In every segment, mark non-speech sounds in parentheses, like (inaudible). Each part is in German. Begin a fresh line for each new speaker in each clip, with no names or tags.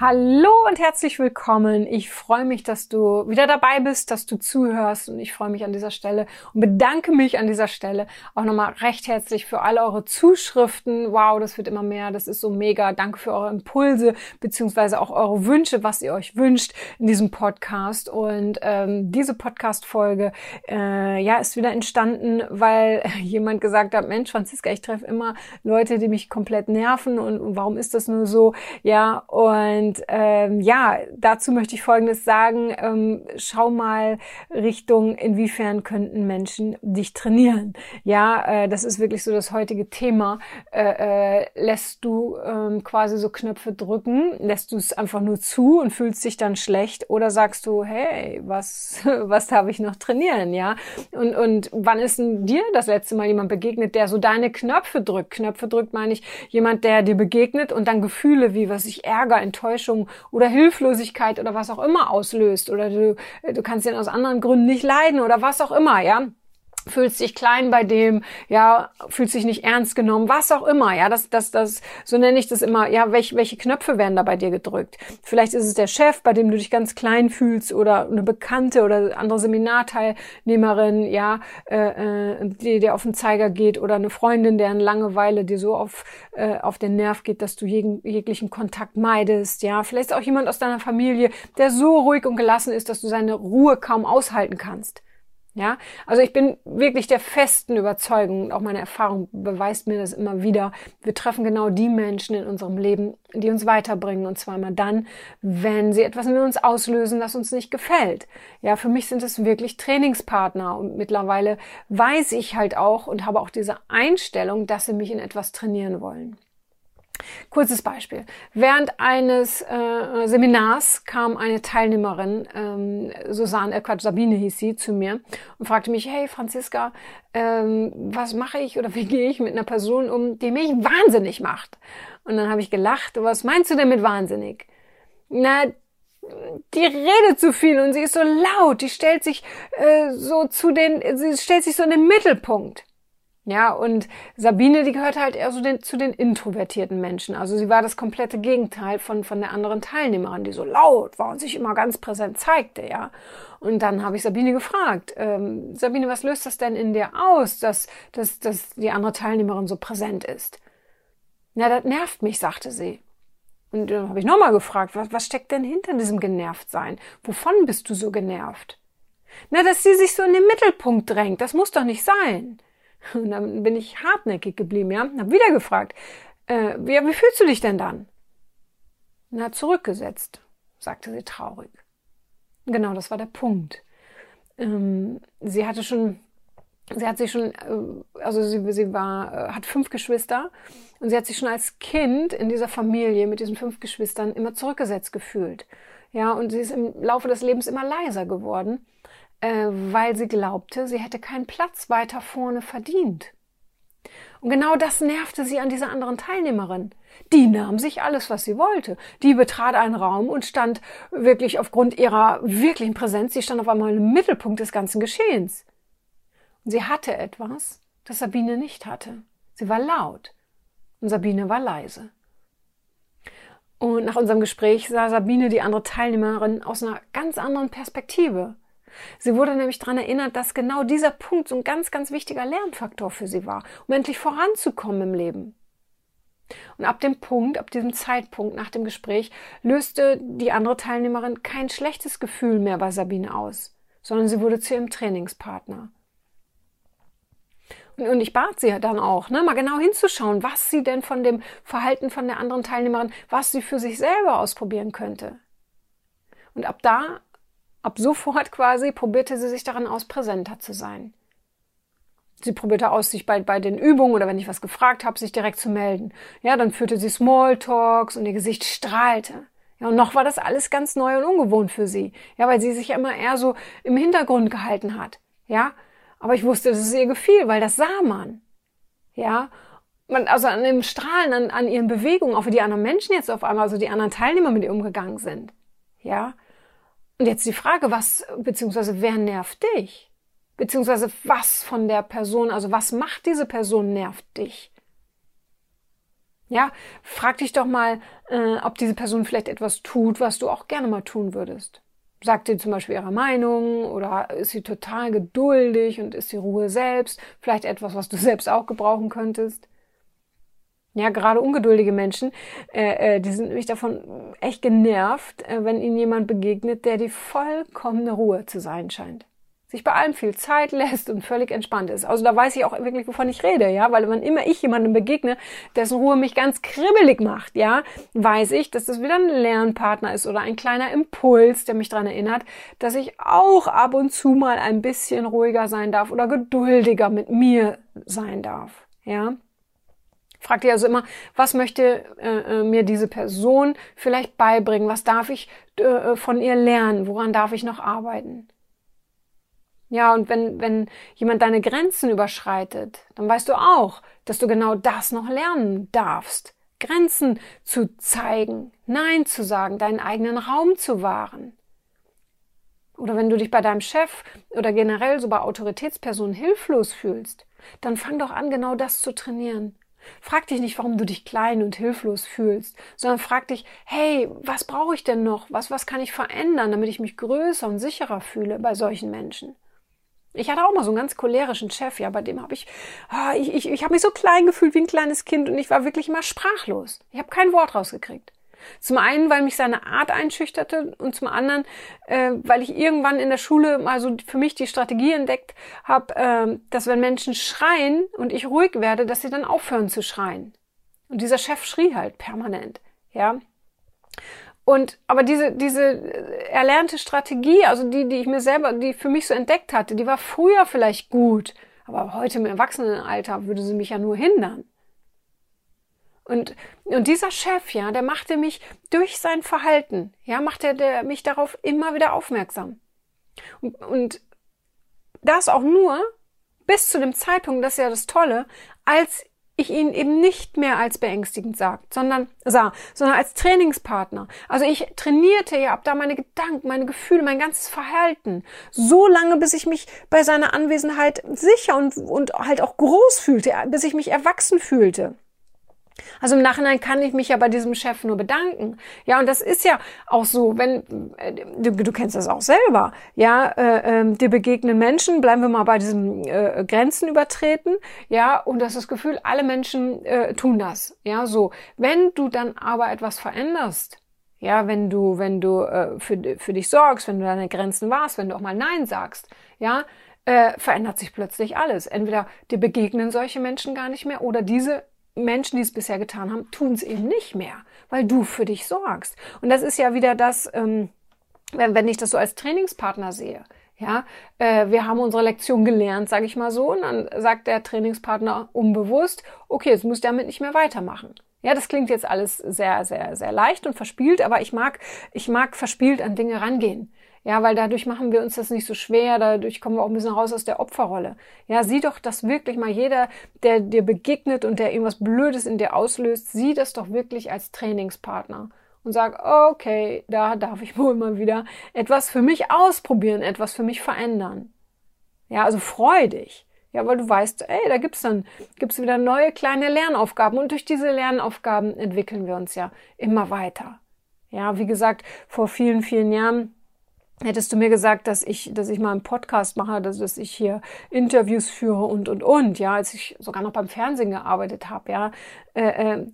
Hallo und herzlich willkommen. Ich freue mich, dass du wieder dabei bist, dass du zuhörst und ich freue mich an dieser Stelle und bedanke mich an dieser Stelle auch nochmal recht herzlich für alle eure Zuschriften. Wow, das wird immer mehr, das ist so mega. Danke für eure Impulse beziehungsweise auch eure Wünsche, was ihr euch wünscht in diesem Podcast. Und ähm, diese Podcast-Folge äh, ja, ist wieder entstanden, weil (laughs) jemand gesagt hat, Mensch, Franziska, ich treffe immer Leute, die mich komplett nerven und, und warum ist das nur so? Ja, und und ähm, ja, dazu möchte ich Folgendes sagen. Ähm, schau mal Richtung, inwiefern könnten Menschen dich trainieren. Ja, äh, das ist wirklich so das heutige Thema. Äh, äh, lässt du ähm, quasi so Knöpfe drücken, lässt du es einfach nur zu und fühlst dich dann schlecht oder sagst du, hey, was, (laughs) was darf ich noch trainieren? Ja, und, und wann ist denn dir das letzte Mal jemand begegnet, der so deine Knöpfe drückt? Knöpfe drückt meine ich jemand, der dir begegnet und dann Gefühle wie, was ich Ärger, Enttäuschung, Enttäuschung oder Hilflosigkeit oder was auch immer auslöst oder du, du kannst ihn aus anderen Gründen nicht leiden oder was auch immer, ja fühlst dich klein bei dem, ja, fühlst dich nicht ernst genommen, was auch immer, ja, das, das, das, so nenne ich das immer, ja, welche, welche Knöpfe werden da bei dir gedrückt? Vielleicht ist es der Chef, bei dem du dich ganz klein fühlst oder eine Bekannte oder andere Seminarteilnehmerin, ja, äh, äh die dir auf den Zeiger geht oder eine Freundin, deren Langeweile dir so auf, äh, auf den Nerv geht, dass du jeg jeglichen Kontakt meidest, ja, vielleicht auch jemand aus deiner Familie, der so ruhig und gelassen ist, dass du seine Ruhe kaum aushalten kannst. Ja, also ich bin wirklich der festen Überzeugung, auch meine Erfahrung beweist mir das immer wieder. Wir treffen genau die Menschen in unserem Leben, die uns weiterbringen. Und zwar immer dann, wenn sie etwas in uns auslösen, das uns nicht gefällt. Ja, für mich sind es wirklich Trainingspartner. Und mittlerweile weiß ich halt auch und habe auch diese Einstellung, dass sie mich in etwas trainieren wollen. Kurzes Beispiel. Während eines äh, Seminars kam eine Teilnehmerin, ähm, Susanne, äh, Quatsch, Sabine hieß sie, zu mir und fragte mich, hey Franziska, ähm, was mache ich oder (laughs) wie gehe ich mit einer Person um, die mich wahnsinnig macht? Und dann habe ich gelacht, was meinst du denn mit wahnsinnig? Na, die redet zu viel und sie ist so laut, die stellt sich äh, so zu den, sie stellt sich so in den Mittelpunkt. Ja, und Sabine, die gehört halt eher so den, zu den introvertierten Menschen. Also sie war das komplette Gegenteil von, von der anderen Teilnehmerin, die so laut war und sich immer ganz präsent zeigte, ja. Und dann habe ich Sabine gefragt, ähm, Sabine, was löst das denn in dir aus, dass, dass, dass die andere Teilnehmerin so präsent ist? Na, das nervt mich, sagte sie. Und dann habe ich nochmal gefragt, was, was steckt denn hinter diesem Genervtsein? Wovon bist du so genervt? Na, dass sie sich so in den Mittelpunkt drängt, das muss doch nicht sein. Und dann bin ich hartnäckig geblieben, ja. Hab wieder gefragt, äh, wie, wie fühlst du dich denn dann? Na, zurückgesetzt, sagte sie traurig. Genau, das war der Punkt. Ähm, sie hatte schon, sie hat sich schon, äh, also sie, sie war, äh, hat fünf Geschwister und sie hat sich schon als Kind in dieser Familie mit diesen fünf Geschwistern immer zurückgesetzt gefühlt. Ja, und sie ist im Laufe des Lebens immer leiser geworden äh, weil sie glaubte, sie hätte keinen Platz weiter vorne verdient. Und genau das nervte sie an dieser anderen Teilnehmerin. Die nahm sich alles, was sie wollte. Die betrat einen Raum und stand wirklich aufgrund ihrer wirklichen Präsenz, sie stand auf einmal im Mittelpunkt des ganzen Geschehens. Und sie hatte etwas, das Sabine nicht hatte. Sie war laut und Sabine war leise. Und nach unserem Gespräch sah Sabine die andere Teilnehmerin aus einer ganz anderen Perspektive. Sie wurde nämlich daran erinnert, dass genau dieser Punkt so ein ganz, ganz wichtiger Lernfaktor für sie war, um endlich voranzukommen im Leben. Und ab dem Punkt, ab diesem Zeitpunkt nach dem Gespräch, löste die andere Teilnehmerin kein schlechtes Gefühl mehr bei Sabine aus, sondern sie wurde zu ihrem Trainingspartner. Und ich bat sie dann auch, ne, mal genau hinzuschauen, was sie denn von dem Verhalten von der anderen Teilnehmerin, was sie für sich selber ausprobieren könnte. Und ab da Ab sofort quasi probierte sie sich daran aus, präsenter zu sein. Sie probierte aus, sich bei, bei den Übungen oder wenn ich was gefragt habe, sich direkt zu melden. Ja, dann führte sie Smalltalks und ihr Gesicht strahlte. Ja, und noch war das alles ganz neu und ungewohnt für sie. Ja, weil sie sich immer eher so im Hintergrund gehalten hat. Ja, aber ich wusste, dass es ihr gefiel, weil das sah man. Ja, man, also an dem Strahlen, an, an ihren Bewegungen, auch wie die anderen Menschen jetzt auf einmal, also die anderen Teilnehmer mit ihr umgegangen sind. Ja. Und jetzt die Frage, was, beziehungsweise wer nervt dich? Beziehungsweise was von der Person, also was macht diese Person nervt dich? Ja, frag dich doch mal, äh, ob diese Person vielleicht etwas tut, was du auch gerne mal tun würdest. Sagt sie zum Beispiel ihre Meinung oder ist sie total geduldig und ist die Ruhe selbst? Vielleicht etwas, was du (laughs) selbst auch gebrauchen könntest? Ja, gerade ungeduldige Menschen, äh, äh, die sind nämlich davon echt genervt, äh, wenn ihnen jemand begegnet, der die vollkommene Ruhe zu sein scheint sich bei allem viel Zeit lässt und völlig entspannt ist. Also da weiß ich auch wirklich, wovon ich rede, ja, weil wenn immer ich jemandem begegne, dessen Ruhe mich ganz kribbelig macht, ja, weiß ich, dass das wieder ein Lernpartner ist oder ein kleiner Impuls, der mich daran erinnert, dass ich auch ab und zu mal ein bisschen ruhiger sein darf oder geduldiger mit mir sein darf, ja. Frag dir also immer, was möchte äh, äh mir diese Person vielleicht beibringen? Was darf ich äh, von ihr lernen? Woran darf ich noch arbeiten? Ja, und wenn, wenn jemand deine Grenzen überschreitet, dann weißt du auch, dass du genau das noch lernen darfst. Grenzen zu zeigen, Nein zu sagen, deinen eigenen Raum zu wahren. Oder wenn du dich bei deinem Chef oder generell so bei Autoritätspersonen hilflos fühlst, dann fang doch an, genau das zu trainieren. Frag dich nicht, warum du dich klein und hilflos fühlst, sondern frag dich, hey, was brauche ich denn noch? Was, was kann ich verändern, damit ich mich größer und sicherer fühle bei solchen Menschen? Ich hatte auch mal so einen ganz cholerischen Chef, ja, bei dem habe ich, oh, ich, ich, ich habe mich so klein gefühlt wie ein kleines Kind und ich war wirklich immer sprachlos. Ich habe kein Wort rausgekriegt. Zum einen, weil mich seine Art einschüchterte und zum anderen, äh, weil ich irgendwann in der Schule mal so für mich die Strategie entdeckt habe, äh, dass wenn Menschen schreien und ich ruhig werde, dass sie dann aufhören zu schreien. Und dieser Chef schrie halt permanent, ja. Und aber diese diese erlernte Strategie, also die die ich mir selber, die für mich so entdeckt hatte, die war früher vielleicht gut, aber heute im Erwachsenenalter würde sie mich ja nur hindern. Und und dieser Chef, ja, der machte mich durch sein Verhalten, ja, machte der mich darauf immer wieder aufmerksam. Und, und das auch nur bis zu dem Zeitpunkt, das ist ja das Tolle, als ich ihn eben nicht mehr als beängstigend sagt, sondern sah, sondern als Trainingspartner. Also ich trainierte ja ab da meine Gedanken, meine Gefühle, mein ganzes Verhalten. So lange, bis ich mich bei seiner Anwesenheit sicher und, und halt auch groß fühlte, bis ich mich erwachsen fühlte. Also im Nachhinein kann ich mich ja bei diesem Chef nur bedanken. Ja, und das ist ja auch so, wenn äh, du, du kennst das auch selber. Ja, äh, äh, dir begegnen Menschen, bleiben wir mal bei diesem äh, Grenzen übertreten. Ja, und das ist das Gefühl, alle Menschen äh, tun das. Ja, so. Wenn du dann aber etwas veränderst, ja, wenn du, wenn du äh, für, für dich sorgst, wenn du deine Grenzen warst, wenn du auch mal Nein sagst, ja, äh, verändert sich plötzlich alles. Entweder dir begegnen solche Menschen gar nicht mehr oder diese Menschen, die es bisher getan haben, tun es eben nicht mehr, weil du für dich sorgst. Und das ist ja wieder das, ähm, wenn, wenn ich das so als Trainingspartner sehe. Ja, äh, wir haben unsere Lektion gelernt, sage ich mal so, und dann sagt der Trainingspartner unbewusst, okay, jetzt muss damit nicht mehr weitermachen. Ja, das klingt jetzt alles sehr, sehr, sehr leicht und verspielt, aber ich mag, ich mag verspielt an Dinge rangehen. Ja, weil dadurch machen wir uns das nicht so schwer, dadurch kommen wir auch ein bisschen raus aus der Opferrolle. Ja, sieh doch das wirklich mal jeder, der dir begegnet und der irgendwas Blödes in dir auslöst, sieh das doch wirklich als Trainingspartner und sag, okay, da darf ich (laughs) wohl mal wieder etwas für mich ausprobieren, etwas für mich verändern. Ja, also freu dich. Ja, weil du weißt, ey, da gibt's dann, gibt's wieder neue kleine Lernaufgaben und durch diese Lernaufgaben entwickeln wir uns ja immer weiter. Ja, wie gesagt, vor vielen, vielen Jahren hättest du mir gesagt, dass ich, dass ich mal einen Podcast mache, dass, dass ich hier Interviews führe und und und, ja, als ich sogar noch beim Fernsehen gearbeitet habe, ja, äh, äh,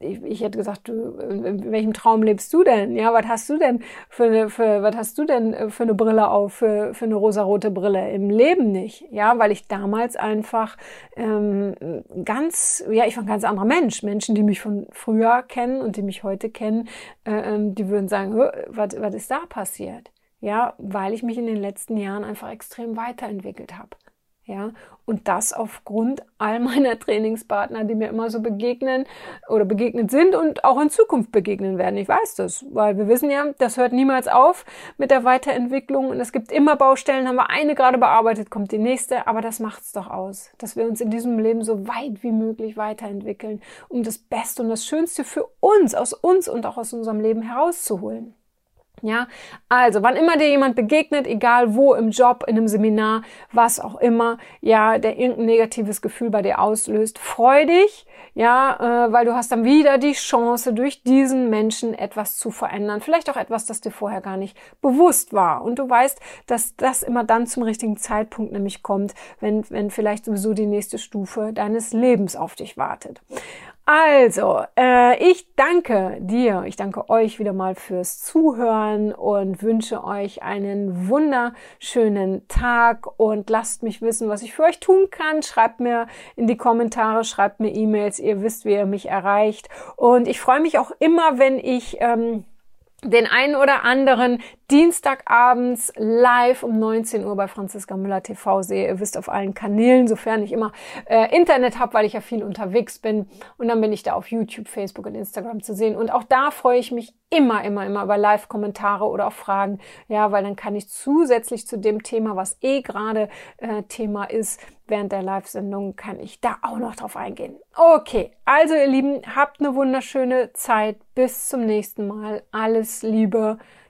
ich, ich hätte gesagt, du, in welchem Traum lebst du denn? Ja, was hast du denn für eine, für, was hast du denn für eine Brille auf, für, für eine rosarote Brille? Im Leben nicht, ja, weil ich damals einfach ähm, ganz, ja, ich war ein ganz anderer Mensch. Menschen, die mich von früher kennen und die mich heute kennen, äh, ähm, die würden sagen, was, was ist da passiert? Ja, weil ich mich in den letzten Jahren einfach extrem weiterentwickelt habe. Ja, und das aufgrund all meiner Trainingspartner, die mir immer so begegnen oder begegnet sind und auch in Zukunft begegnen werden. Ich weiß das, weil wir wissen ja, das hört niemals auf mit der Weiterentwicklung und es gibt immer Baustellen. Haben wir eine gerade bearbeitet, kommt die nächste, aber das macht's doch aus, dass wir uns in diesem Leben so weit wie möglich weiterentwickeln, um das Beste und das Schönste für uns, aus uns und auch aus unserem Leben herauszuholen. Ja, also wann immer dir jemand begegnet, egal wo, im Job, in einem Seminar, was auch immer, ja, der irgendein negatives Gefühl bei dir auslöst, freu dich, ja, äh, weil du hast dann wieder die Chance, durch diesen Menschen etwas zu verändern. Vielleicht auch etwas, das dir vorher gar nicht bewusst war. Und du weißt, dass das immer dann zum richtigen Zeitpunkt nämlich kommt, wenn, wenn vielleicht sowieso die nächste Stufe deines Lebens auf dich wartet. Also, äh, ich danke dir, ich danke euch wieder mal fürs Zuhören und wünsche euch einen wunderschönen Tag und lasst mich wissen, was ich für euch tun kann. Schreibt mir in die Kommentare, schreibt mir E-Mails, ihr wisst, wie ihr mich erreicht. Und ich freue mich auch immer, wenn ich ähm, den einen oder anderen Dienstagabends live um 19 Uhr bei Franziska Müller TV sehe. Ihr wisst auf allen Kanälen, sofern ich immer äh, Internet habe, weil ich ja viel unterwegs bin. Und dann bin ich da auf YouTube, Facebook und Instagram zu sehen. Und auch da freue ich mich immer, immer, immer über Live-Kommentare oder auch Fragen. Ja, weil dann kann ich zusätzlich zu dem Thema, was eh gerade äh, Thema ist, während der Live-Sendung kann ich da auch noch drauf eingehen. Okay, also ihr Lieben, habt eine wunderschöne Zeit. Bis zum nächsten Mal. Alles Liebe,